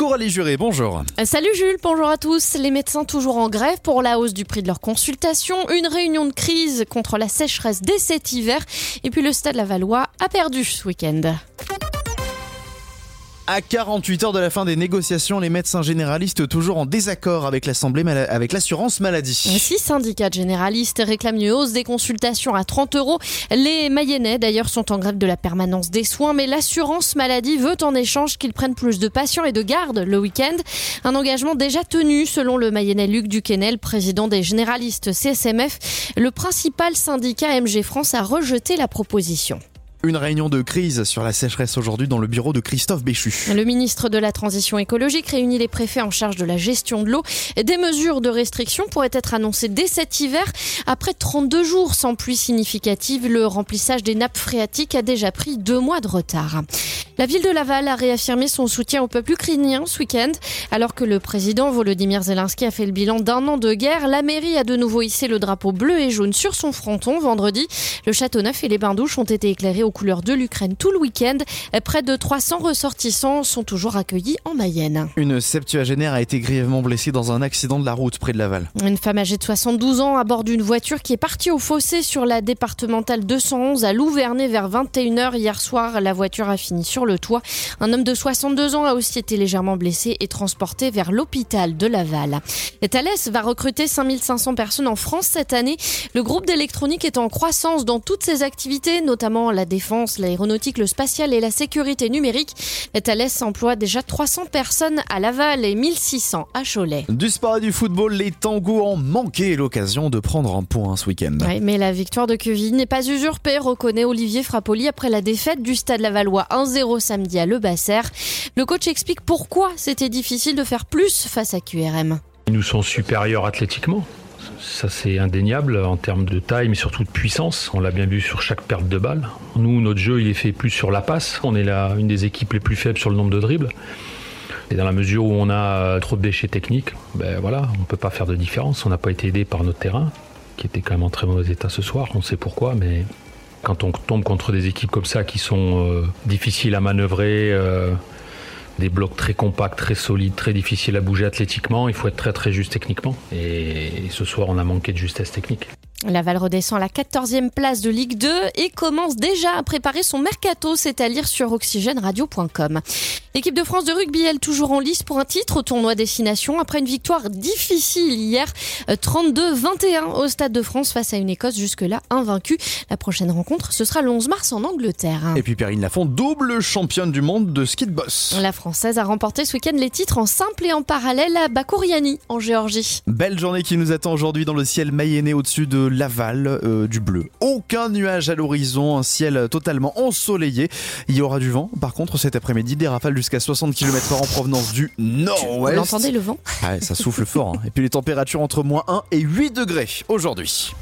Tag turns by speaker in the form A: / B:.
A: Coralie Juré, bonjour.
B: Salut Jules, bonjour à tous. Les médecins toujours en grève pour la hausse du prix de leurs consultations, une réunion de crise contre la sécheresse dès cet hiver, et puis le Stade Lavallois a perdu ce week-end.
A: À 48 heures de la fin des négociations, les médecins généralistes toujours en désaccord avec l'Assemblée avec l'assurance maladie.
B: Six syndicats généralistes réclament une hausse des consultations à 30 euros. Les Mayennais d'ailleurs sont en grève de la permanence des soins, mais l'assurance maladie veut en échange qu'ils prennent plus de patients et de gardes le week-end. Un engagement déjà tenu selon le Mayennais Luc Duquesnel, président des généralistes CSMF. Le principal syndicat MG France a rejeté la proposition.
A: Une réunion de crise sur la sécheresse aujourd'hui dans le bureau de Christophe Béchu.
B: Le ministre de la Transition écologique réunit les préfets en charge de la gestion de l'eau. Des mesures de restriction pourraient être annoncées dès cet hiver. Après 32 jours sans pluie significative, le remplissage des nappes phréatiques a déjà pris deux mois de retard. La ville de Laval a réaffirmé son soutien au peuple ukrainien ce week-end. Alors que le président Volodymyr Zelensky a fait le bilan d'un an de guerre, la mairie a de nouveau hissé le drapeau bleu et jaune sur son fronton vendredi. Le château neuf et les bains douches ont été éclairés aux couleurs de l'Ukraine tout le week-end. Près de 300 ressortissants sont toujours accueillis en Mayenne.
A: Une septuagénaire a été grièvement blessée dans un accident de la route près de Laval.
B: Une femme âgée de 72 ans à bord d'une voiture qui est partie au fossé sur la départementale 211 à Louvernay vers 21h hier soir. La voiture a fini sur le le toit. Un homme de 62 ans a aussi été légèrement blessé et transporté vers l'hôpital de Laval. Thales va recruter 5500 personnes en France cette année. Le groupe d'électronique est en croissance dans toutes ses activités, notamment la défense, l'aéronautique, le spatial et la sécurité numérique. Thales emploie déjà 300 personnes à Laval et 1600 à Cholet.
A: Du sport et du football, les tangos ont manqué l'occasion de prendre un point ce week-end.
B: mais la victoire de Quevilly n'est pas usurpée, reconnaît Olivier Frappoli après la défaite du Stade Lavallois 1-0 samedi à Le Basser. Le coach explique pourquoi c'était difficile de faire plus face à QRM.
C: Ils nous sont supérieurs athlétiquement. Ça c'est indéniable en termes de taille mais surtout de puissance. On l'a bien vu sur chaque perte de balle. Nous, notre jeu il est fait plus sur la passe. On est là une des équipes les plus faibles sur le nombre de dribbles. Et dans la mesure où on a trop de déchets techniques, ben voilà, on ne peut pas faire de différence. On n'a pas été aidé par notre terrain, qui était quand même en très mauvais état ce soir. On sait pourquoi, mais quand on tombe contre des équipes comme ça qui sont euh, difficiles à manœuvrer, euh, des blocs très compacts, très solides, très difficiles à bouger athlétiquement, il faut être très très juste techniquement. Et, ce soir, on a manqué de justesse technique.
B: Laval redescend à la 14e place de Ligue 2 et commence déjà à préparer son mercato, c'est à lire sur oxygèneradio.com. L'équipe de France de rugby, elle, toujours en lice pour un titre au tournoi Destination après une victoire difficile hier, 32-21 euh, au Stade de France face à une Écosse jusque-là invaincue. La prochaine rencontre, ce sera le 11 mars en Angleterre.
A: Et puis Perrine Lafont, double championne du monde de ski de boss.
B: La Française a remporté ce week-end les titres en simple et en parallèle à Bakouriani en Géorgie.
A: Belle journée qui nous attend aujourd'hui dans le ciel mayennais au-dessus de Laval, euh, du bleu. Aucun nuage à l'horizon, un ciel totalement ensoleillé. Il y aura du vent. Par contre, cet après-midi, des rafales jusqu'à 60 km/h en provenance du nord-ouest.
B: Vous entendez le vent?
A: Ça souffle fort. Hein. Et puis les températures entre moins 1 et 8 degrés aujourd'hui.